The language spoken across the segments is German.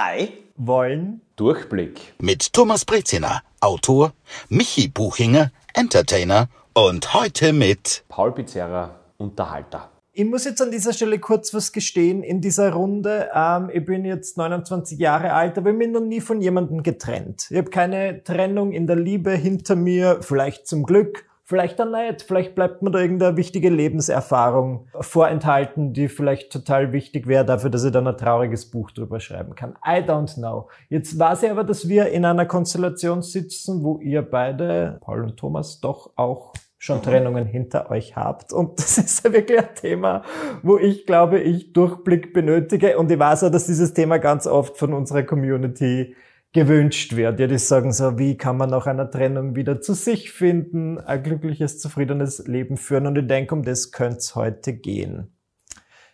drei wollen Durchblick mit Thomas Breziner, Autor, Michi Buchinger, Entertainer und heute mit Paul Pizzerra, Unterhalter. Ich muss jetzt an dieser Stelle kurz was gestehen in dieser Runde. Ähm, ich bin jetzt 29 Jahre alt, aber ich bin noch nie von jemandem getrennt. Ich habe keine Trennung in der Liebe hinter mir, vielleicht zum Glück. Vielleicht dann nicht. Vielleicht bleibt mir da irgendeine wichtige Lebenserfahrung vorenthalten, die vielleicht total wichtig wäre dafür, dass ich dann ein trauriges Buch drüber schreiben kann. I don't know. Jetzt weiß ich aber, dass wir in einer Konstellation sitzen, wo ihr beide, Paul und Thomas, doch auch schon mhm. Trennungen hinter euch habt. Und das ist ja wirklich ein Thema, wo ich glaube, ich Durchblick benötige. Und ich weiß auch, dass dieses Thema ganz oft von unserer Community gewünscht wird. Ja, die sagen so, wie kann man nach einer Trennung wieder zu sich finden, ein glückliches, zufriedenes Leben führen. Und ich denke, um das könnte es heute gehen.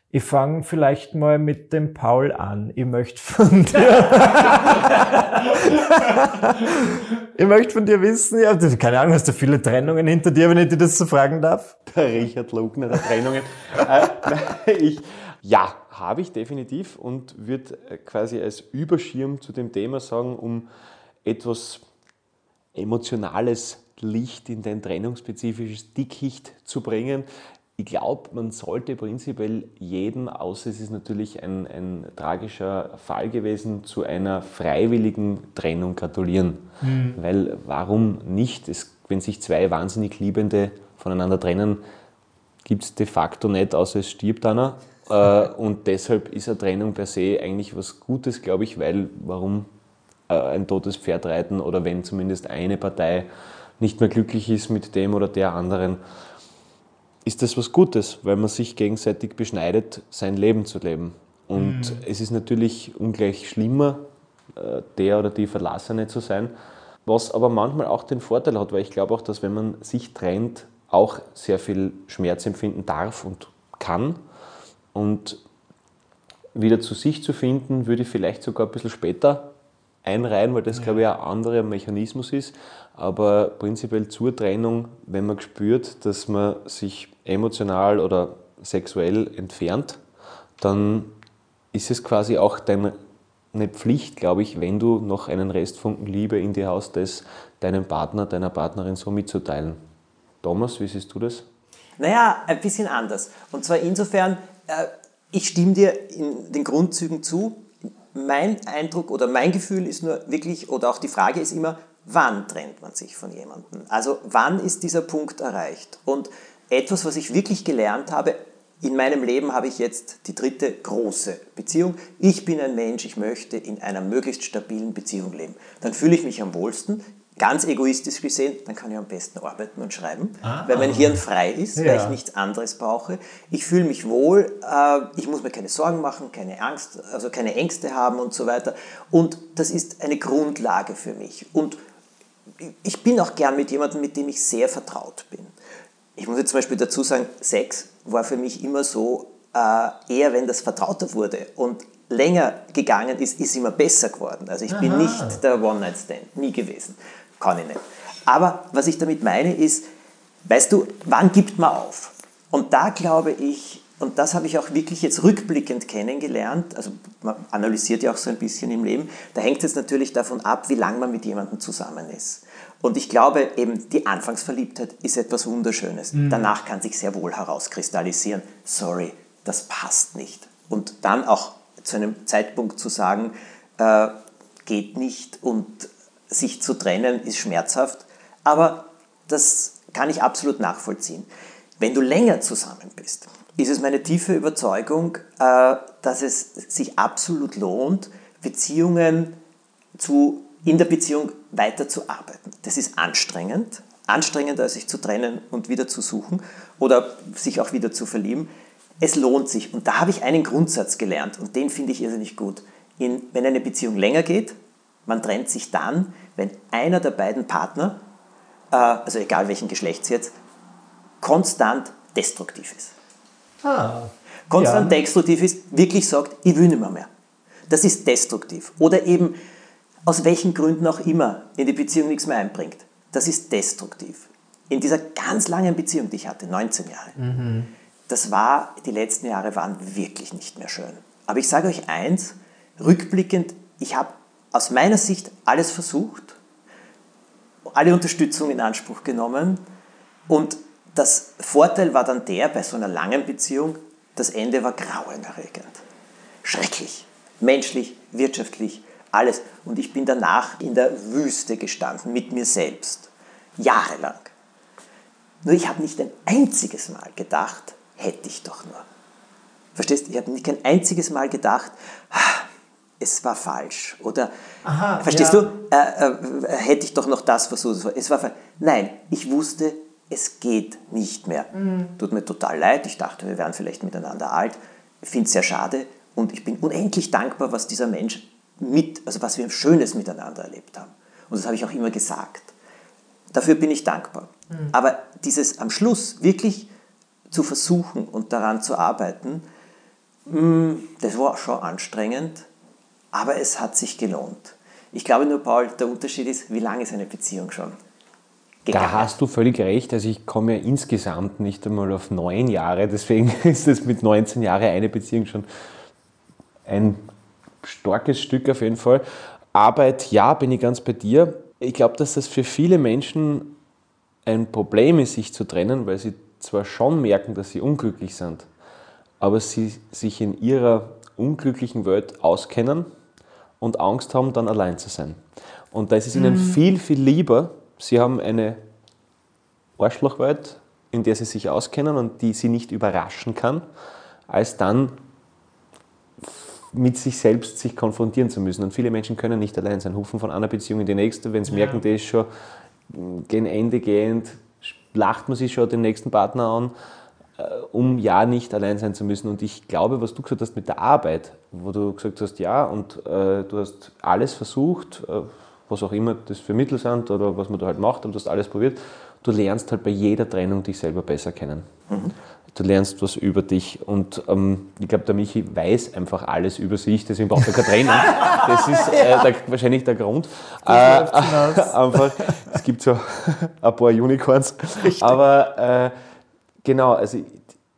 Ich fange vielleicht mal mit dem Paul an. Ich möchte von dir, ich möchte von dir wissen, ja, keine Ahnung, hast du viele Trennungen hinter dir, wenn ich dir das so fragen darf? Der Richard Lugner der Trennungen. äh, ich, ja, habe ich definitiv und würde äh, quasi als Überschirm zu dem Thema sagen, um etwas emotionales Licht in dein trennungsspezifisches Dickicht zu bringen. Ich glaube, man sollte prinzipiell jedem, außer es ist natürlich ein, ein tragischer Fall gewesen, zu einer freiwilligen Trennung gratulieren. Mhm. Weil warum nicht? Es, wenn sich zwei wahnsinnig Liebende voneinander trennen, gibt es de facto nicht, außer es stirbt einer. Äh, und deshalb ist eine Trennung per se eigentlich was Gutes, glaube ich, weil warum äh, ein totes Pferd reiten oder wenn zumindest eine Partei nicht mehr glücklich ist mit dem oder der anderen, ist das was Gutes, weil man sich gegenseitig beschneidet, sein Leben zu leben. Und mhm. es ist natürlich ungleich schlimmer, äh, der oder die Verlassene zu sein, was aber manchmal auch den Vorteil hat, weil ich glaube auch, dass wenn man sich trennt, auch sehr viel Schmerz empfinden darf und kann und wieder zu sich zu finden, würde ich vielleicht sogar ein bisschen später einreihen, weil das, ja. glaube ich, ein anderer Mechanismus ist. Aber prinzipiell zur Trennung, wenn man spürt, dass man sich emotional oder sexuell entfernt, dann ist es quasi auch deine Pflicht, glaube ich, wenn du noch einen Restfunken Liebe in dir hast, das deinem Partner, deiner Partnerin so mitzuteilen. Thomas, wie siehst du das? Naja, ein bisschen anders. Und zwar insofern, ich stimme dir in den Grundzügen zu. Mein Eindruck oder mein Gefühl ist nur wirklich, oder auch die Frage ist immer, wann trennt man sich von jemandem? Also wann ist dieser Punkt erreicht? Und etwas, was ich wirklich gelernt habe, in meinem Leben habe ich jetzt die dritte große Beziehung. Ich bin ein Mensch, ich möchte in einer möglichst stabilen Beziehung leben. Dann fühle ich mich am wohlsten ganz egoistisch gesehen, dann kann ich am besten arbeiten und schreiben, ah, weil mein Hirn frei ist, ja. weil ich nichts anderes brauche. Ich fühle mich wohl, äh, ich muss mir keine Sorgen machen, keine Angst, also keine Ängste haben und so weiter. Und das ist eine Grundlage für mich. Und ich bin auch gern mit jemandem, mit dem ich sehr vertraut bin. Ich muss jetzt zum Beispiel dazu sagen, Sex war für mich immer so, äh, eher wenn das vertrauter wurde und länger gegangen ist, ist immer besser geworden. Also ich Aha. bin nicht der One-Night-Stand, nie gewesen kann ich nicht. Aber was ich damit meine ist, weißt du, wann gibt man auf? Und da glaube ich, und das habe ich auch wirklich jetzt rückblickend kennengelernt, also man analysiert ja auch so ein bisschen im Leben, da hängt es natürlich davon ab, wie lange man mit jemandem zusammen ist. Und ich glaube eben, die Anfangsverliebtheit ist etwas Wunderschönes. Mhm. Danach kann sich sehr wohl herauskristallisieren, sorry, das passt nicht. Und dann auch zu einem Zeitpunkt zu sagen, äh, geht nicht und sich zu trennen ist schmerzhaft, aber das kann ich absolut nachvollziehen. Wenn du länger zusammen bist, ist es meine tiefe Überzeugung, äh, dass es sich absolut lohnt, Beziehungen zu, in der Beziehung weiterzuarbeiten. Das ist anstrengend, anstrengender sich zu trennen und wieder zu suchen oder sich auch wieder zu verlieben. Es lohnt sich. Und da habe ich einen Grundsatz gelernt und den finde ich irrsinnig gut. In, wenn eine Beziehung länger geht, man trennt sich dann, wenn einer der beiden Partner, äh, also egal welchen Geschlechts jetzt, konstant destruktiv ist. Ah, konstant ja. destruktiv ist, wirklich sagt, ich will nicht mehr mehr. Das ist destruktiv. Oder eben aus welchen Gründen auch immer in die Beziehung nichts mehr einbringt. Das ist destruktiv. In dieser ganz langen Beziehung, die ich hatte, 19 Jahre, mhm. das war, die letzten Jahre waren wirklich nicht mehr schön. Aber ich sage euch eins, rückblickend ich habe aus meiner Sicht alles versucht, alle Unterstützung in Anspruch genommen und das Vorteil war dann der bei so einer langen Beziehung, das Ende war grauenerregend. Schrecklich. Menschlich, wirtschaftlich, alles. Und ich bin danach in der Wüste gestanden mit mir selbst. Jahrelang. Nur ich habe nicht ein einziges Mal gedacht, hätte ich doch nur. Verstehst? du? Ich habe nicht ein einziges Mal gedacht, ah, es war falsch. Oder, Aha, verstehst ja. du, äh, äh, hätte ich doch noch das versucht. Es war falsch. Nein, ich wusste, es geht nicht mehr. Tut mir total leid. Ich dachte, wir wären vielleicht miteinander alt. Ich finde es sehr schade. Und ich bin unendlich dankbar, was dieser Mensch mit, also was wir Schönes miteinander erlebt haben. Und das habe ich auch immer gesagt. Dafür bin ich dankbar. Aber dieses am Schluss wirklich zu versuchen und daran zu arbeiten, mh, das war schon anstrengend, aber es hat sich gelohnt. Ich glaube nur, Paul, der Unterschied ist, wie lange ist eine Beziehung schon? Da gegangen? hast du völlig recht. Also ich komme ja insgesamt nicht einmal auf neun Jahre. Deswegen ist es mit 19 Jahren eine Beziehung schon ein starkes Stück auf jeden Fall. Arbeit, ja, bin ich ganz bei dir. Ich glaube, dass das für viele Menschen ein Problem ist, sich zu trennen, weil sie zwar schon merken, dass sie unglücklich sind, aber sie sich in ihrer unglücklichen Welt auskennen und Angst haben, dann allein zu sein. Und da ist es ihnen viel, viel lieber, sie haben eine Arschlochwelt, in der sie sich auskennen und die sie nicht überraschen kann, als dann mit sich selbst sich konfrontieren zu müssen. Und viele Menschen können nicht allein sein, hufen von einer Beziehung in die nächste, wenn sie merken, der ist schon gen Ende gehend, lacht man sich schon den nächsten Partner an, um ja nicht allein sein zu müssen. Und ich glaube, was du gesagt hast mit der Arbeit, wo du gesagt hast, ja, und äh, du hast alles versucht, äh, was auch immer das für Mittel sind oder was man da halt macht, und du hast alles probiert, du lernst halt bei jeder Trennung dich selber besser kennen. Du lernst was über dich und ähm, ich glaube, der Michi weiß einfach alles über sich, deswegen braucht er keine Trennung. Das ist äh, der, wahrscheinlich der Grund. Äh, einfach, es gibt so ein paar Unicorns. Aber äh, genau, also ich,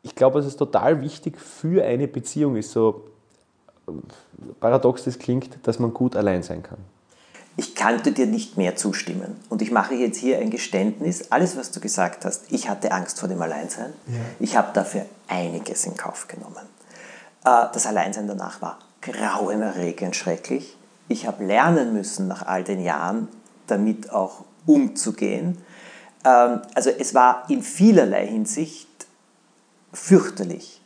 ich glaube, es ist total wichtig für eine Beziehung, ist so paradox das klingt, dass man gut allein sein kann. Ich könnte dir nicht mehr zustimmen. Und ich mache jetzt hier ein Geständnis. Alles, was du gesagt hast, ich hatte Angst vor dem Alleinsein. Ich habe dafür einiges in Kauf genommen. Äh, Das Alleinsein danach war grauenerregend schrecklich. Ich habe lernen müssen, nach all den Jahren damit auch umzugehen. Ähm, Also es war in vielerlei Hinsicht fürchterlich.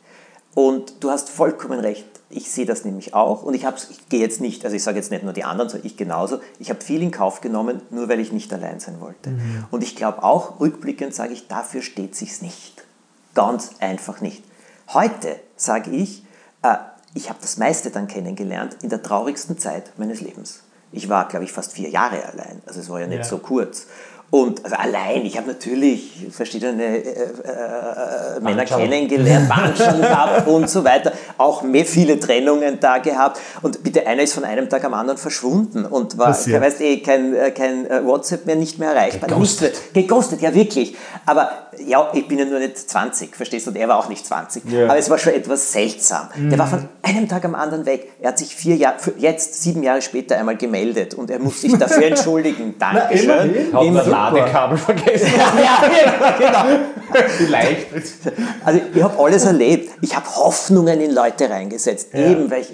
Und du hast vollkommen recht. Ich sehe das nämlich auch. Und ich, ich gehe jetzt nicht, also ich sage jetzt nicht nur die anderen, sondern ich genauso. Ich habe viel in Kauf genommen, nur weil ich nicht allein sein wollte. Und ich glaube auch, rückblickend sage ich, dafür steht sich's nicht. Ganz einfach nicht. Heute sage ich, äh, ich habe das meiste dann kennengelernt in der traurigsten Zeit meines Lebens. Ich war, glaube ich, fast vier Jahre allein. Also es war ja nicht Ja. so kurz. Und also allein, ich habe natürlich verschiedene äh, äh, Männer Wandschal. kennengelernt, Wandschal gehabt und so weiter. Auch mehr viele Trennungen da gehabt. Und bitte, einer ist von einem Tag am anderen verschwunden und war, Passiert. weißt eh, kein, äh, kein äh, WhatsApp mehr, nicht mehr erreichbar. Nicht mehr- Geghostet, ja wirklich. Aber ja, ich bin ja nur nicht 20, verstehst du? Und er war auch nicht 20. Ja. Aber es war schon etwas seltsam. Der war von einem Tag am anderen weg. Er hat sich vier Jahre, jetzt sieben Jahre später einmal gemeldet und er muss sich dafür entschuldigen. Dankeschön. immerhin. Hat Immer- das Ladekabel vergessen. ja, ja, genau. Vielleicht. Also ich habe alles erlebt. Ich habe Hoffnungen in Leute reingesetzt, eben weil ich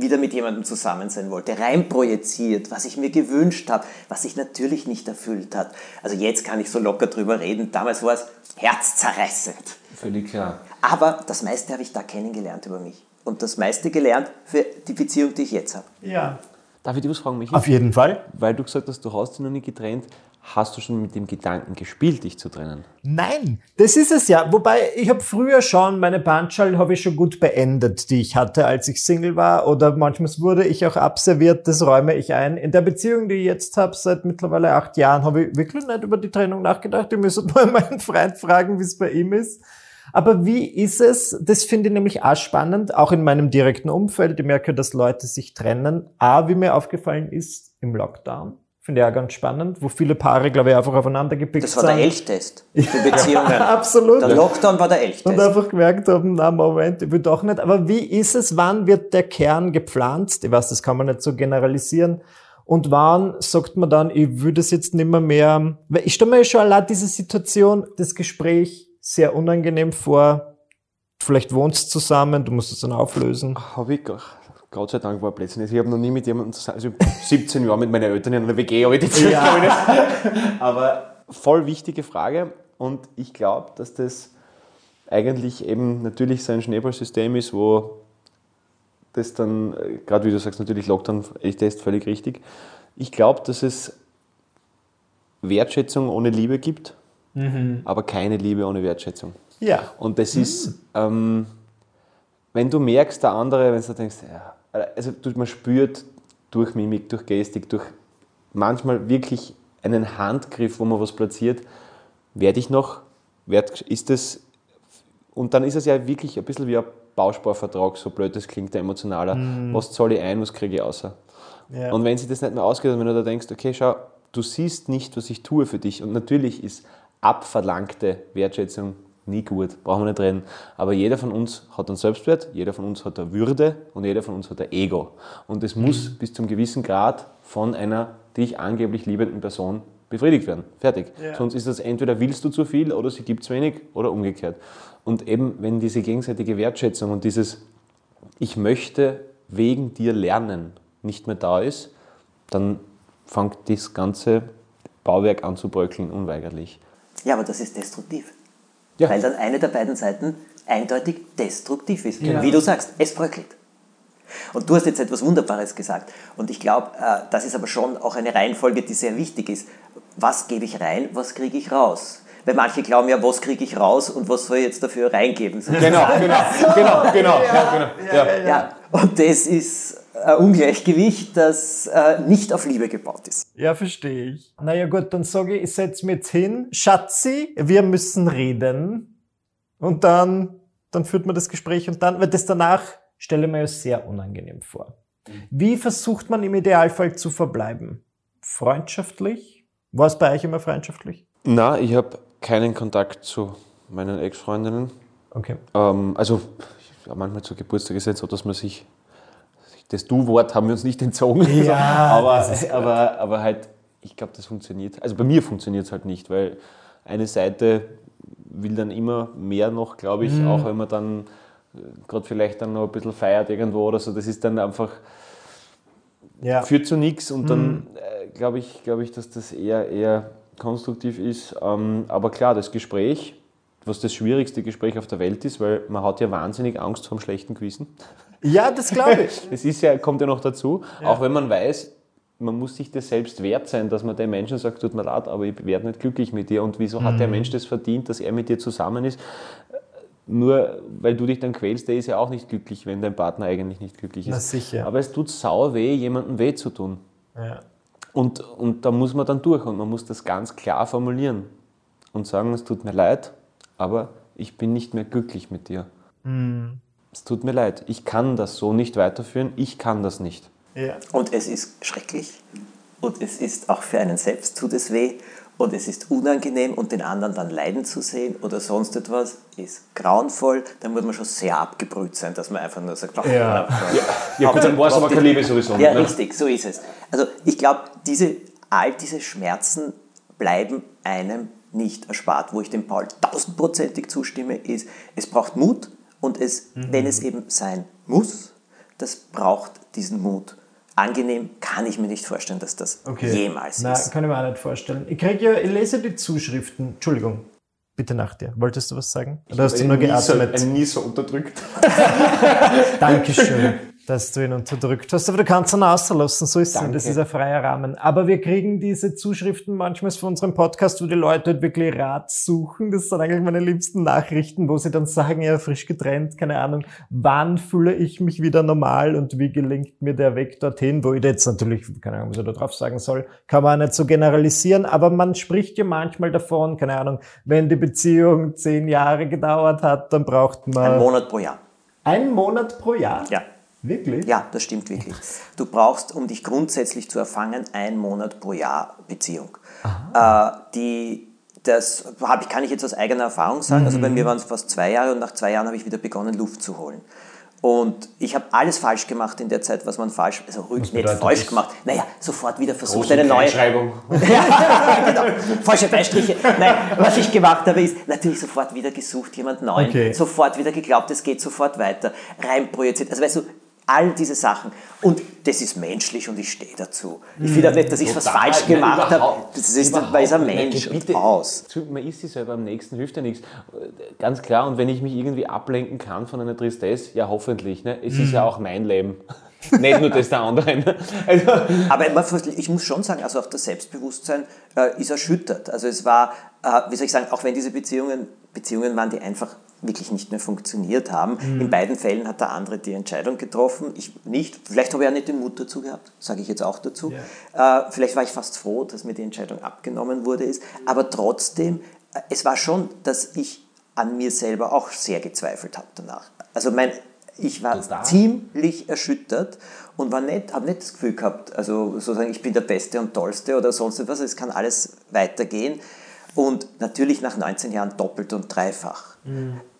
wieder mit jemandem zusammen sein wollte, reinprojiziert, was ich mir gewünscht habe, was sich natürlich nicht erfüllt hat. Also jetzt kann ich so locker drüber reden. Damals war es herzzerreißend. Völlig klar. Aber das meiste habe ich da kennengelernt über mich. Und das meiste gelernt für die Beziehung, die ich jetzt habe. Ja. Darf ich dir was fragen, Michi? Auf jeden Fall. Weil du gesagt hast, du hast dich noch nicht getrennt. Hast du schon mit dem Gedanken gespielt, dich zu trennen? Nein, das ist es ja. Wobei, ich habe früher schon, meine Bandschall habe ich schon gut beendet, die ich hatte, als ich Single war. Oder manchmal wurde ich auch abserviert, das räume ich ein. In der Beziehung, die ich jetzt habe, seit mittlerweile acht Jahren, habe ich wirklich nicht über die Trennung nachgedacht. Ich müsste mal meinen Freund fragen, wie es bei ihm ist. Aber wie ist es? Das finde ich nämlich auch spannend, auch in meinem direkten Umfeld. Ich merke, dass Leute sich trennen. A, wie mir aufgefallen ist, im Lockdown. Finde ich auch ganz spannend, wo viele Paare, glaube ich, einfach aufeinander gepickt Das war der sind. Elchtest für Beziehungen. Absolut. Der Lockdown war der Und Elchtest. einfach gemerkt haben, na Moment, ich will doch nicht. Aber wie ist es, wann wird der Kern gepflanzt? Ich weiß, das kann man nicht so generalisieren. Und wann sagt man dann, ich würde es jetzt nicht mehr mehr, weil ich stelle mir schon allein diese Situation, das Gespräch sehr unangenehm vor. Vielleicht wohnst du zusammen, du musst es dann auflösen. Ach, Gott sei Dank war Plätzchen. Ich habe noch nie mit jemandem zusammen, also ich hab 17 Jahre mit meinen Eltern in einer WG, aber die ich nicht. Aber voll wichtige Frage und ich glaube, dass das eigentlich eben natürlich so ein Schneeballsystem ist, wo das dann, äh, gerade wie du sagst, natürlich Lockdown, echt ist völlig richtig. Ich glaube, dass es Wertschätzung ohne Liebe gibt, aber keine Liebe ohne Wertschätzung. Ja. Und das ist, ähm, wenn du merkst, der andere, wenn du denkst, ja, also du, man spürt durch Mimik, durch Gestik, durch manchmal wirklich einen Handgriff, wo man was platziert, werde ich noch, werd, ist das, und dann ist es ja wirklich ein bisschen wie ein Bausparvertrag, so blöd das klingt, der emotionaler. Was zahle ich ein, was kriege ich außer? Ja. Und wenn sich das nicht mehr ausgeht, und wenn du da denkst, okay, schau, du siehst nicht, was ich tue für dich. Und natürlich ist abverlangte Wertschätzung nie gut, brauchen wir nicht reden. Aber jeder von uns hat einen Selbstwert, jeder von uns hat eine Würde und jeder von uns hat ein Ego. Und das muss bis zum gewissen Grad von einer dich angeblich liebenden Person befriedigt werden. Fertig. Sonst ist das entweder willst du zu viel oder sie gibt zu wenig oder umgekehrt. Und eben, wenn diese gegenseitige Wertschätzung und dieses Ich möchte wegen dir lernen nicht mehr da ist, dann fängt das ganze Bauwerk an zu bröckeln, unweigerlich. Ja, aber das ist destruktiv. Ja. Weil dann eine der beiden Seiten eindeutig destruktiv ist. Ja. Wie du sagst, es bröckelt. Und du hast jetzt etwas Wunderbares gesagt. Und ich glaube, äh, das ist aber schon auch eine Reihenfolge, die sehr wichtig ist. Was gebe ich rein, was kriege ich raus? Weil manche glauben ja, was kriege ich raus und was soll ich jetzt dafür reingeben? Genau, genau, genau, genau. Ja, genau. Ja. Ja, und das ist ein Ungleichgewicht, das äh, nicht auf Liebe gebaut ist. Ja, verstehe ich. Naja gut, dann sage ich, ich setze mich jetzt hin. Schatzi, wir müssen reden. Und dann, dann führt man das Gespräch und dann, weil das danach stelle ich mir ja sehr unangenehm vor. Wie versucht man im Idealfall zu verbleiben? Freundschaftlich? War es bei euch immer freundschaftlich? Na, ich habe keinen Kontakt zu meinen Ex-Freundinnen. Okay. Ähm, also, ja, manchmal zu Geburtstag ist es so, dass man sich, das Du-Wort haben wir uns nicht entzogen. Ja, aber, aber, aber halt, ich glaube, das funktioniert. Also bei mir funktioniert es halt nicht, weil eine Seite will dann immer mehr noch, glaube ich, Mhm. auch wenn man dann gerade vielleicht dann noch ein bisschen feiert irgendwo oder so. Das ist dann einfach, Ja. führt zu nichts und Mhm. dann äh, glaube ich, glaube ich, dass das eher, eher konstruktiv ist. Ähm, aber klar, das Gespräch, was das schwierigste Gespräch auf der Welt ist, weil man hat ja wahnsinnig Angst vor dem schlechten Gewissen. ja, das glaube ich. Das ist ja, kommt ja noch dazu, auch wenn man weiß, man muss sich das selbst wert sein, dass man dem Menschen sagt, tut mir leid, aber ich werde nicht glücklich mit dir. Und wieso hat der Mensch das verdient, dass er mit dir zusammen ist? Nur weil du dich dann quälst, der ist ja auch nicht glücklich, wenn dein Partner eigentlich nicht glücklich ist. Na sicher. Aber es tut sau weh, jemandem weh zu tun. Ja. Und, und da muss man dann durch und man muss das ganz klar formulieren und sagen, es tut mir leid, aber ich bin nicht mehr glücklich mit dir. Es tut mir leid, ich kann das so nicht weiterführen, ich kann das nicht. Ja. Und es ist schrecklich. Und es ist auch für einen selbst tut es weh. Und es ist unangenehm und den anderen dann leiden zu sehen oder sonst etwas ist grauenvoll. Dann muss man schon sehr abgebrüht sein, dass man einfach nur sagt, ach, Ja. Ja gut, dann war es aber keine Liebe sowieso. Ja, ne? richtig, so ist es. Also ich glaube, diese, all diese Schmerzen bleiben einem nicht erspart. Wo ich dem Paul tausendprozentig zustimme, ist, es braucht Mut und es, wenn es eben sein muss, das braucht diesen Mut. Angenehm kann ich mir nicht vorstellen, dass das jemals Na, ist. kann ich mir auch nicht vorstellen. Ich kriege ja, ich lese die Zuschriften. Entschuldigung. Bitte nach dir. Wolltest du was sagen? Oder hast du nur Nieser- geatmet? Ein Nieser unterdrückt. Dankeschön, dass du ihn unterdrückt hast. Aber du kannst ihn auslassen, so ist es. Das ist ein freier Rahmen. Aber wir kriegen diese Zuschriften manchmal von unserem Podcast, wo die Leute halt wirklich Rat suchen. Das sind eigentlich meine liebsten Nachrichten, wo sie dann sagen, ja, frisch getrennt, keine Ahnung, wann fühle ich mich wieder normal und wie gelingt mir der Weg dorthin, wo ich jetzt natürlich, keine Ahnung, was ich da drauf sagen soll, kann man auch nicht so generalisieren, aber man spricht ja manchmal davon, keine Ahnung, wenn die Beziehung zehn Jahre gedauert hat, dann braucht man Ein Monat pro Jahr. einen Monat pro Jahr. Ja. Wirklich? Ja, das stimmt wirklich. Du brauchst, um dich grundsätzlich zu erfangen, einen Monat pro Jahr Beziehung. Äh, die, das hab ich, kann ich jetzt aus eigener Erfahrung sagen. Also bei mir waren es fast zwei Jahre und nach zwei Jahren habe ich wieder begonnen, Luft zu holen. Und ich habe alles falsch gemacht in der Zeit, was man falsch, also ruhig nicht falsch gemacht. Naja, sofort wieder versucht, eine neue, Kleinschreibung. ja, genau. Falsche Beistriche. Nein, was ich gemacht habe, ist natürlich sofort wieder gesucht, jemand Neuen. Okay. Sofort wieder geglaubt, es geht sofort weiter. Reinprojiziert. Also weißt du, all diese Sachen. Und das ist menschlich und ich stehe dazu. Ich finde auch nicht, dass ich was Total. falsch Nein, gemacht habe. Das ist, weil ein. Mensch und aus. Man ist sich selber am nächsten, hilft ja nichts. Ganz klar, und wenn ich mich irgendwie ablenken kann von einer Tristesse, ja hoffentlich. Ne? Es ist ja auch mein Leben. Nicht nur das der anderen. Also, Aber ich muss schon sagen, also auch das Selbstbewusstsein äh, ist erschüttert. Also es war, äh, wie soll ich sagen, auch wenn diese Beziehungen Beziehungen waren, die einfach wirklich nicht mehr funktioniert haben. In beiden Fällen hat der andere die Entscheidung getroffen, ich nicht. Vielleicht habe ich auch nicht den Mut dazu gehabt, sage ich jetzt auch dazu. Äh, vielleicht war ich fast froh, dass mir die Entscheidung abgenommen wurde. Ist. Aber trotzdem, äh, es war schon, dass ich an mir selber auch sehr gezweifelt habe danach. Also mein, ich war Total. ziemlich erschüttert und war nicht, habe nicht das Gefühl gehabt, also sozusagen, ich bin der Beste und Tollste oder sonst etwas, es kann alles weitergehen. Und natürlich nach 19 Jahren doppelt und dreifach.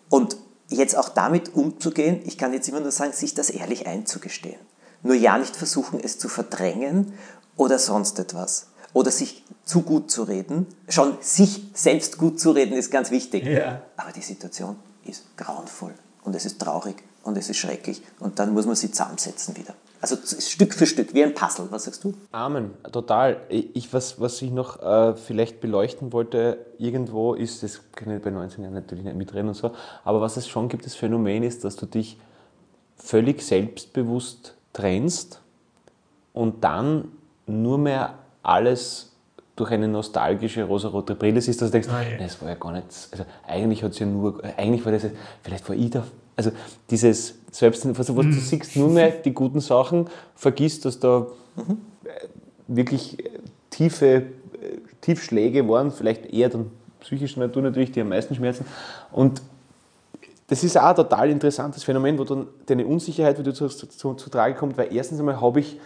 Und jetzt auch damit umzugehen, ich kann jetzt immer nur sagen, sich das ehrlich einzugestehen. Nur ja nicht versuchen, es zu verdrängen oder sonst etwas. Oder sich zu gut zu reden. Schon sich selbst gut zu reden ist ganz wichtig. Ja. Aber die Situation ist grauenvoll und es ist traurig und es ist schrecklich und dann muss man sie zusammensetzen wieder. Also Stück für Stück, wie ein Puzzle. Was sagst du? Amen, total. Ich, was, was ich noch äh, vielleicht beleuchten wollte, irgendwo ist, das kann ich bei 19 Jahren natürlich nicht mitreden und so, aber was es schon gibt, das Phänomen ist, dass du dich völlig selbstbewusst trennst und dann nur mehr alles durch eine nostalgische rosarote Brille siehst, dass du denkst, Ah. "Nee, das war ja gar nicht, also eigentlich hat ja nur, eigentlich war das, vielleicht war ich da, also dieses Selbst, also was du siehst, nur mehr die guten Sachen, vergisst, dass da äh, wirklich äh, tiefe äh, Tiefschläge waren, vielleicht eher dann psychischer Natur natürlich, die am meisten schmerzen und das ist auch ein total interessantes Phänomen, wo dann deine Unsicherheit wieder zu, zu, zu, zu Trage kommt, weil erstens einmal habe ich,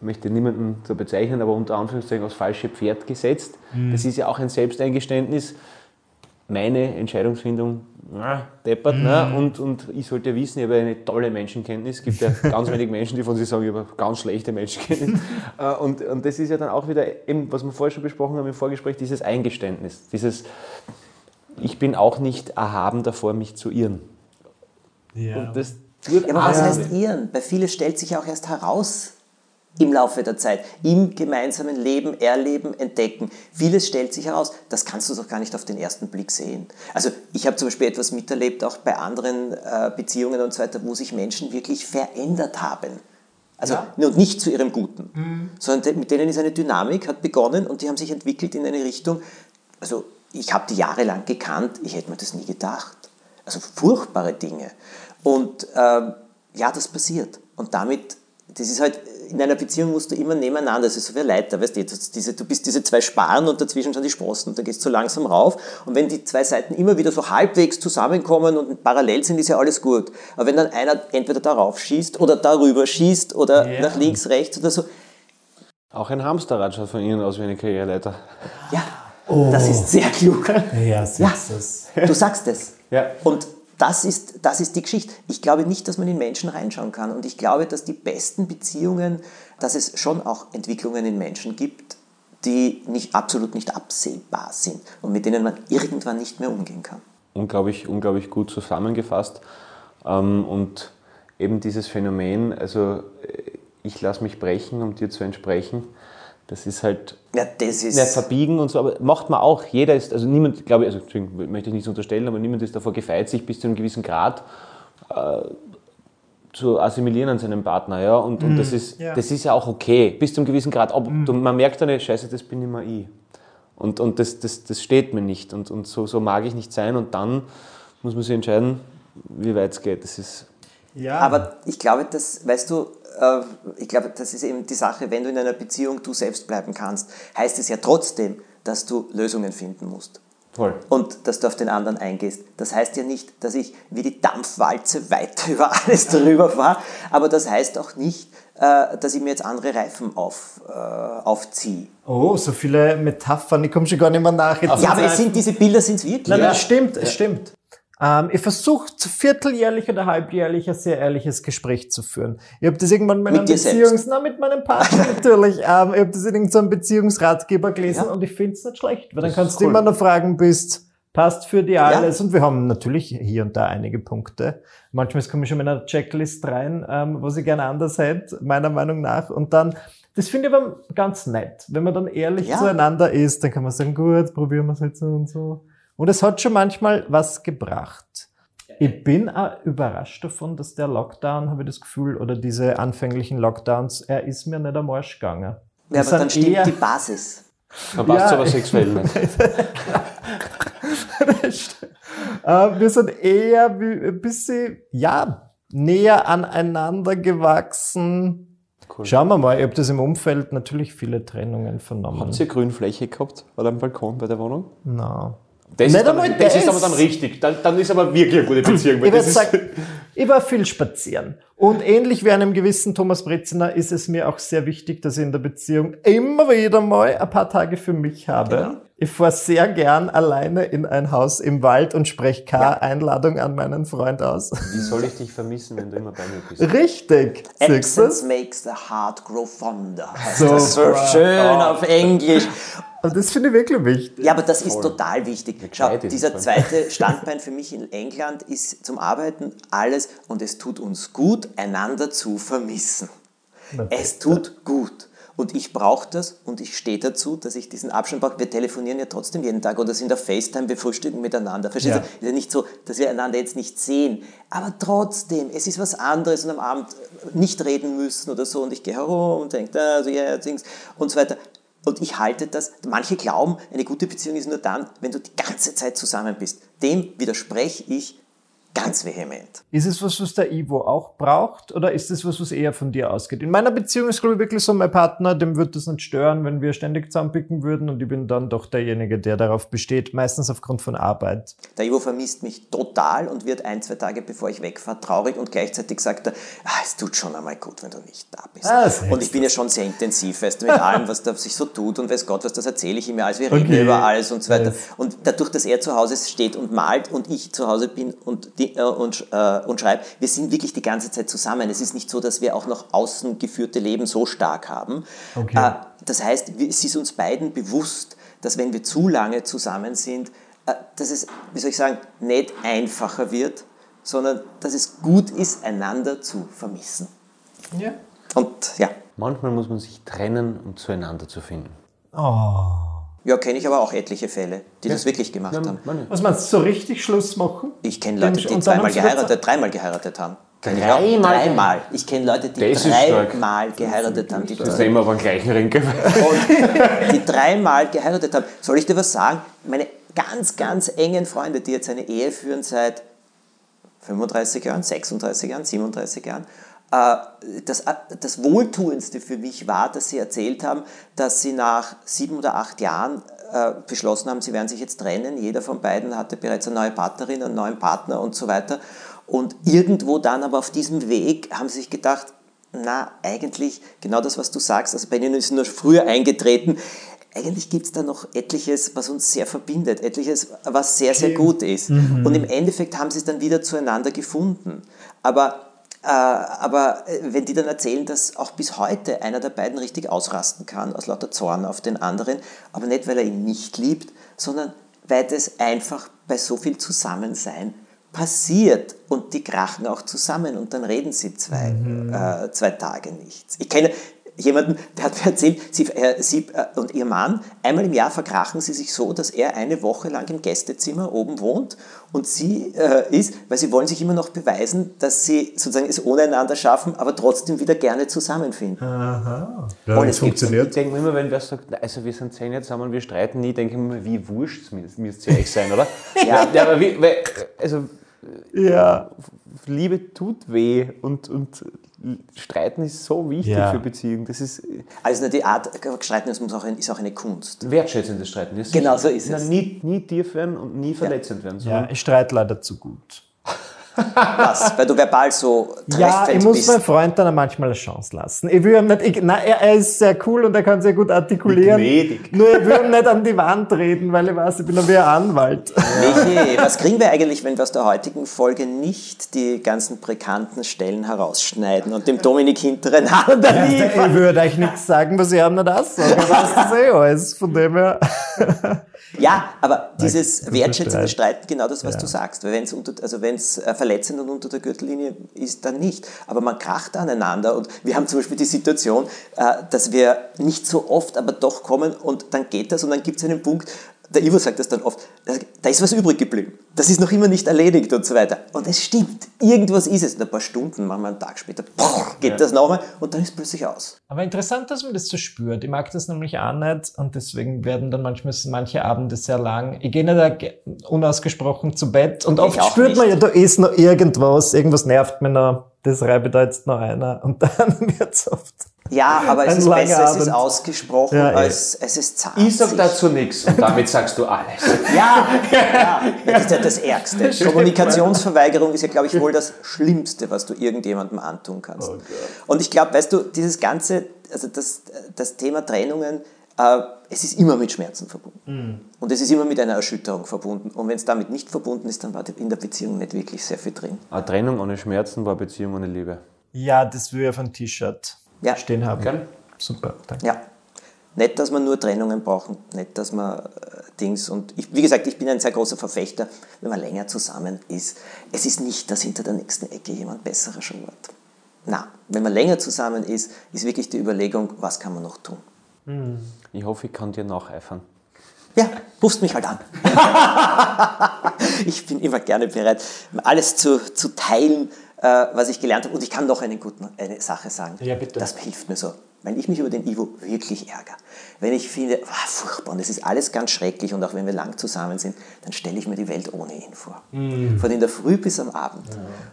möchte niemanden so bezeichnen, aber unter Anführungszeichen aufs falsche Pferd gesetzt. Das ist ja auch ein Selbsteingeständnis. Meine Entscheidungsfindung, na, deppert, ne? und, und ich sollte wissen, ich habe eine tolle Menschenkenntnis. Es gibt ja ganz wenige Menschen, die von sich sagen, ich habe eine ganz schlechte Menschenkenntnis. Äh, und, und das ist ja dann auch wieder, eben, was wir vorher schon besprochen haben im Vorgespräch, dieses Eingeständnis, dieses ich bin auch nicht erhaben davor, mich zu irren. Ja. Und das tut Ja, aber was heißt Ihren? Bei vielen stellt sich auch erst heraus im Laufe der Zeit, im gemeinsamen Leben, Erleben, Entdecken. Vieles stellt sich heraus. Das kannst du doch gar nicht auf den ersten Blick sehen. Also ich habe zum Beispiel etwas miterlebt, auch bei anderen äh, Beziehungen und so weiter, wo sich Menschen wirklich verändert haben. Also und nicht zu ihrem Guten, sondern de- mit denen ist eine Dynamik, hat begonnen und die haben sich entwickelt in eine Richtung, also ich habe die jahrelang gekannt, ich hätte mir das nie gedacht. Also furchtbare Dinge. Und ähm, ja, das passiert. Und damit, das ist halt, in einer Beziehung musst du immer nebeneinander, das ist so wie ein Leiter, weißt du, diese, du bist diese zwei Sparen und dazwischen schon die Sprossen und dann gehst du langsam rauf. Und wenn die zwei Seiten immer wieder so halbwegs zusammenkommen und parallel sind, ist ja alles gut. Aber wenn dann einer entweder darauf schießt oder darüber schießt oder Ja. nach links, rechts oder so, Auch ein Hamsterrad schaut von Ihnen aus wie eine Karriereleiter. ja, das ist sehr klug. Ja, Ja. Du sagst es. Ja. Und das ist, das ist die Geschichte. Ich glaube nicht, dass man in Menschen reinschauen kann. Und ich glaube, dass die besten Beziehungen, dass es schon auch Entwicklungen in Menschen gibt, die nicht, absolut nicht absehbar sind und mit denen man irgendwann nicht mehr umgehen kann. unglaublich, unglaublich gut zusammengefasst. Ähm, und eben dieses Phänomen, also äh, ich lasse mich brechen, um dir zu entsprechen, das ist halt Ja, das ist. nicht verbiegen und so, aber macht man auch. Jeder ist, also niemand, glaube ich, also möchte ich nichts unterstellen, aber niemand ist davor gefeit, sich bis zu einem gewissen Grad äh, zu assimilieren an seinem Partner. Ja? Und, und das, ist, Ja. das ist ja auch okay, bis zu einem gewissen Grad. Aber du, man merkt dann, scheiße, das bin immer ich. Und, und das, das, das steht mir nicht. Und, und so, so mag ich nicht sein. Und dann muss man sich entscheiden, wie weit es geht. Das ist Ja. Aber ich glaube, das, weißt du, äh, ich glaube, das ist eben die Sache, wenn du in einer Beziehung du selbst bleiben kannst, heißt es ja trotzdem, dass du Lösungen finden musst. Voll. und dass du auf den anderen eingehst. Das heißt ja nicht, dass ich wie die Dampfwalze weiter über alles drüber fahre, aber das heißt auch nicht, äh, dass ich mir jetzt andere Reifen auf, äh, aufziehe. Oh, so viele Metaphern, ich komme schon gar nicht mehr nach. Jetzt Ja, aber es sind, diese Bilder sind es wirklich. Nein, Ja. das stimmt, es stimmt. Ähm, ich versuche vierteljährlich oder halbjährlich ein sehr ehrliches Gespräch zu führen. Ich habe das irgendwann mit, Mit einem Beziehungs... Na, mit meinem Partner natürlich. Ähm, ich habe das in irgendeinem Beziehungsratgeber gelesen Ja. und ich finde es nicht schlecht, weil dann ist kannst du cool. immer noch fragen, bist passt für die alles. Und wir haben natürlich hier und da einige Punkte. Manchmal komme ich schon mit einer Checklist rein, ähm, was ich gerne anders hätte, meiner Meinung nach. Und dann, das finde ich aber ganz nett. Wenn man dann ehrlich Ja. zueinander ist, dann kann man sagen, gut, probieren wir es halt so und so. Und es hat schon manchmal was gebracht. Ich bin auch überrascht davon, dass der Lockdown, habe ich das Gefühl, oder diese anfänglichen Lockdowns, er ist mir nicht am Arsch gegangen. Ja, aber dann stimmt die Basis. Dann passt es Ja. aber sexuell nicht. äh, wir sind eher wie, ein bisschen, ja, näher aneinander gewachsen. Cool. Schauen wir mal, ich habe das im Umfeld natürlich viele Trennungen vernommen. Habt ihr Grünfläche gehabt bei dem Balkon bei der Wohnung? No. Das, ist, dann, das ist das. aber dann richtig. Dann, dann ist aber wirklich eine gute Beziehung. weil Ich, das ist- sagen, ich war viel spazieren. Und ähnlich wie einem gewissen Thomas Breziner ist es mir auch sehr wichtig, dass ich in der Beziehung immer wieder mal ein paar Tage für mich habe. Genau. Ich fahre sehr gern alleine in ein Haus im Wald und spreche keine Einladung an meinen Freund aus. Wie soll ich dich vermissen, wenn du immer bei mir bist? Richtig. Absence makes the heart grow fonder. Heißt Super. das so schön auf Englisch. Und das finde ich wirklich wichtig. Ja, aber das ist total wichtig. Schau, dieser es. zweite Standbein für mich in England ist zum Arbeiten alles und es tut uns gut, einander zu vermissen. Es tut gut. Und ich brauche das und ich stehe dazu, dass ich diesen Abstand brauche. Wir telefonieren ja trotzdem jeden Tag oder sind auf FaceTime, wir frühstücken miteinander. Verstehst Ja. du? Es ist ja nicht so, dass wir einander jetzt nicht sehen. Aber trotzdem, es ist was anderes und am Abend nicht reden müssen oder so. Und ich gehe herum und denke, da, so, ja, Dings und so weiter. Und ich halte das, manche glauben, eine gute Beziehung ist nur dann, wenn du die ganze Zeit zusammen bist. Dem widerspreche ich ganz vehement. Ist es was, was der Ivo auch braucht oder ist es was, was eher von dir ausgeht? In meiner Beziehung ist, glaube ich, wirklich so, mein Partner, dem wird das nicht stören, wenn wir ständig zusammenpicken würden und ich bin dann doch derjenige, der darauf besteht, meistens aufgrund von Arbeit. Der Ivo vermisst mich total und wird ein, zwei Tage bevor ich wegfahre traurig und gleichzeitig sagt er, ah, es tut schon einmal gut, wenn du nicht da bist. Ah, und ich bin ja schon sehr intensiv, weißt du, mit allem, was da sich so tut und weiß Gott, was das erzähle ich ihm ja alles, wir reden Okay. über alles und so weiter. Yes. Und dadurch, dass er zu Hause steht und malt und ich zu Hause bin und, die, äh, und, äh, und schreibe, wir sind wirklich die ganze Zeit zusammen. Es ist nicht so, dass wir auch noch außen geführte Leben so stark haben. Okay. Äh, das heißt, es ist uns beiden bewusst, dass wenn wir zu lange zusammen sind, äh, dass es, wie soll ich sagen, nicht einfacher wird, sondern dass es gut ist, einander zu vermissen. Ja. Und ja, Manchmal muss man sich trennen, um zueinander zu finden. Ja kenne ich aber auch etliche Fälle, die das wirklich gemacht haben. Man, Was meinst du, so richtig Schluss machen? Ich kenne Leute, die zweimal haben geheiratet, dreimal geheiratet haben. Dreimal? Dreimal. Ich kenne Leute, die ist dreimal geheiratet haben. Die das sehen wir aber den gleichen Ring. und die dreimal geheiratet haben. Soll ich dir was sagen? Meine ganz, ganz engen Freunde, die jetzt eine Ehe führen seit 35 Jahren, 36 Jahren, 37 Jahren, das, das Wohltuendste für mich war, dass sie erzählt haben, dass sie nach sieben oder acht Jahren äh, beschlossen haben, sie werden sich jetzt trennen. Jeder von beiden hatte bereits eine neue Partnerin, einen neuen Partner und so weiter. Und irgendwo dann aber auf diesem Weg haben sie sich gedacht, na, eigentlich genau das, was du sagst, also bei ihnen ist nur früher eingetreten. Eigentlich gibt es da noch etliches, was uns sehr verbindet, etliches, was sehr, sehr gut ist. Und im Endeffekt haben sie es dann wieder zueinander gefunden. Aber, äh, aber äh, wenn die dann erzählen, dass auch bis heute einer der beiden richtig ausrasten kann, aus lauter Zorn auf den anderen, aber nicht, weil er ihn nicht liebt, sondern weil das einfach bei so viel Zusammensein passiert und die krachen auch zusammen und dann reden sie zwei, äh, zwei Tage nichts. Ich kenne jemanden, der hat mir erzählt, sie, äh, sie äh, und ihr Mann, einmal im Jahr verkrachen sie sich so, dass er eine Woche lang im Gästezimmer oben wohnt und sie äh, ist, weil sie wollen sich immer noch beweisen, dass sie sozusagen es ohne einander schaffen, aber trotzdem wieder gerne zusammenfinden. Aha. Und Ja, es das gibt- funktioniert. Ich denke mir immer, wenn wer sagt, also wir sind zehn Jahre zusammen, wir streiten nie, denke ich mir, wie wurscht müsst ihr euch sein, oder? Ja. ja aber wie, weil, also Ja. Liebe tut weh und, und Streiten ist so wichtig Ja. für Beziehungen. Das ist Also nicht die Art, Streiten ist, auch ein, ist auch eine Kunst. wertschätzendes Streiten. Das Genau so ist es. Nie, nie tief werden und nie verletzend werden. Ja, ich streite leider zu gut. Was? Weil du verbal so Ja, ich muss bist. meinem Freund dann manchmal eine Chance lassen. Ich will ihm nicht, ich, nein, er, er ist sehr cool und er kann sehr gut artikulieren. Gnädig. Nur ich will ihm nicht an die Wand reden, weil ich weiß, ich bin wie ein Anwalt. Michi, was kriegen wir eigentlich, wenn wir aus der heutigen Folge nicht die ganzen brikanten Stellen herausschneiden und dem Dominik hinteren Hand Ich würde euch nichts sagen, was ich ihm nicht. Er weiß das eh alles. Von dem her. Ja, aber dieses wertschätzende Streit. Streiten, genau das, was du sagst. Weil wenn es also äh, verletzend und unter der Gürtellinie ist, dann nicht. Aber man kracht aneinander und wir haben zum Beispiel die Situation, äh, dass wir nicht so oft, aber doch kommen und dann geht das und dann gibt es einen Punkt, der Ivo sagt das dann oft, da- ist was übrig geblieben. Das ist noch immer nicht erledigt und so weiter. Und es stimmt, irgendwas ist es. Und ein paar Stunden, manchmal einen Tag später, geht das nochmal und dann ist es plötzlich aus. Aber interessant, dass man das so spürt. Ich mag das nämlich auch nicht und deswegen werden dann manchmal manche Abende sehr lang. Ich gehe nicht unausgesprochen zu Bett und oft auch spürt man nicht. ja, da ist noch irgendwas, irgendwas nervt mich noch, das reibe da jetzt noch einer und dann wird's oft. Ja, aber es Ein ist besser, es ist Abend. ausgesprochen, Ja, eh. als es ist zart. ich sag dazu nichts und damit sagst du alles. Ja, ja, das ist ja das Ärgste. Kommunikationsverweigerung ist ja, glaube ich, wohl das Schlimmste, was du irgendjemandem antun kannst. Und ich glaube, weißt du, dieses ganze, also das, das Thema Trennungen, es ist immer mit Schmerzen verbunden. Und es ist immer mit einer Erschütterung verbunden. Und wenn es damit nicht verbunden ist, dann war in der Beziehung nicht wirklich sehr viel drin. Eine Trennung ohne Schmerzen war Beziehung ohne Liebe. Ja, das will ich auf ein T-Shirt Ja. stehen haben. Gell? Super, danke. Ja. Nicht, dass man nur Trennungen brauchen, nicht, dass man äh, Dings und ich, wie gesagt, ich bin ein sehr großer Verfechter, wenn man länger zusammen ist. Es ist nicht, dass hinter der nächsten Ecke jemand besserer schon wird. Na, wenn man länger zusammen ist, ist wirklich die Überlegung, was kann man noch tun? Ich hoffe, ich kann dir nacheifern. Ja, rufst mich halt an. ich bin immer gerne bereit, alles zu, zu teilen, äh, was ich gelernt habe. Und ich kann noch eine, gute, eine Sache sagen. Ja, bitte. Das hilft mir so. Wenn ich mich über den Ivo wirklich ärgere, wenn ich finde, ah, furchtbar und es ist alles ganz schrecklich und auch wenn wir lang zusammen sind, dann stelle ich mir die Welt ohne ihn vor. Von in der Früh bis am Abend.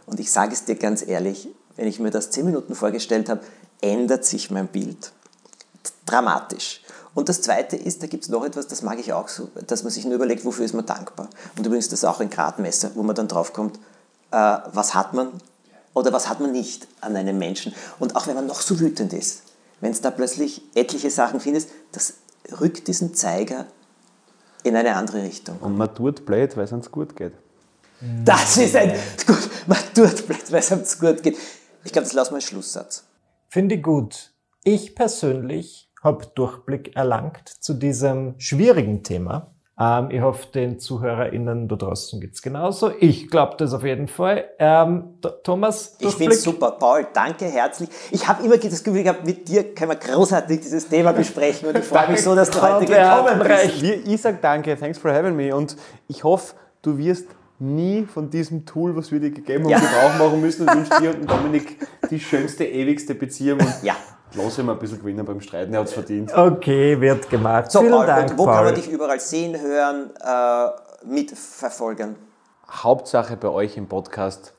Und ich sage es dir ganz ehrlich, wenn ich mir das zehn Minuten vorgestellt habe, ändert sich mein Bild dramatisch. Und das Zweite ist, da gibt es noch etwas, das mag ich auch so, dass man sich nur überlegt, wofür ist man dankbar. Und übrigens, das ist auch ein Gradmesser, wo man dann draufkommt, äh, was hat man oder was hat man nicht an einem Menschen. Und auch wenn man noch so wütend ist, wenn es da plötzlich etliche Sachen findest, das rückt diesen Zeiger in eine andere Richtung. Und man tut blöd, weil es uns gut geht. Das ist ein, gut, man tut blöd, weil es zu gut geht. Ich glaube, das lassen wir als Schlusssatz. Finde ich gut. Ich persönlich habe Durchblick erlangt zu diesem schwierigen Thema. Ähm, ich hoffe, den ZuhörerInnen da draußen geht's genauso. Ich glaube das auf jeden Fall. Ähm, Thomas, Ich finde es super. Paul, danke herzlich. Ich habe immer das Gefühl gehabt, mit dir können wir großartig dieses Thema besprechen und ich freue mich so, dass du heute gekommen bist. ich sage danke, thanks for having me. Und ich hoffe, du wirst nie von diesem Tool, was wir dir gegeben haben, Ja. Gebrauch machen müssen und wünsche dir und Dominik die schönste, ewigste Beziehung. Und Ja. Lass ihn mal ein bisschen gewinnen beim Streiten, er hat es verdient. Okay, wird gemacht. So, Vielen Paul, Dank, wo Paul. kann man dich überall sehen, hören, äh, mitverfolgen? Hauptsache bei euch im Podcast.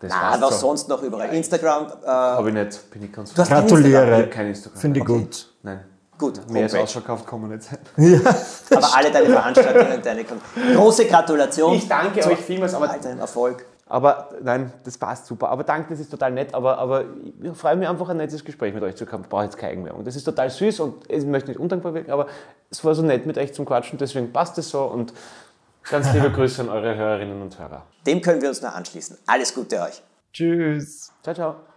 Das Ah, war's was schon. sonst noch überall? Instagram, äh, Habe ich nicht, bin ich ganz du hast Gratuliere. Instagram. Ich hab kein Instagram. Finde ich Okay. gut. Nein. Gut, Mehr ist Homepage. ausverkauft, kann man nicht sein. aber alle deine Veranstaltungen, deine Kon große Gratulation. Ich danke euch vielmals, aber- all deinem Erfolg. Aber nein, das passt super. Aber danke, das ist total nett. Aber, aber ich freue mich einfach, ein nettes Gespräch mit euch zu haben. Ich brauche jetzt keine Eigenwerbung. Das ist total süß und ich möchte nicht undankbar wirken, aber es war so nett mit euch zum Quatschen, deswegen passt es so und ganz liebe Grüße an eure Hörerinnen und Hörer. Dem können wir uns nur anschließen. Alles Gute euch. Tschüss. Ciao, ciao.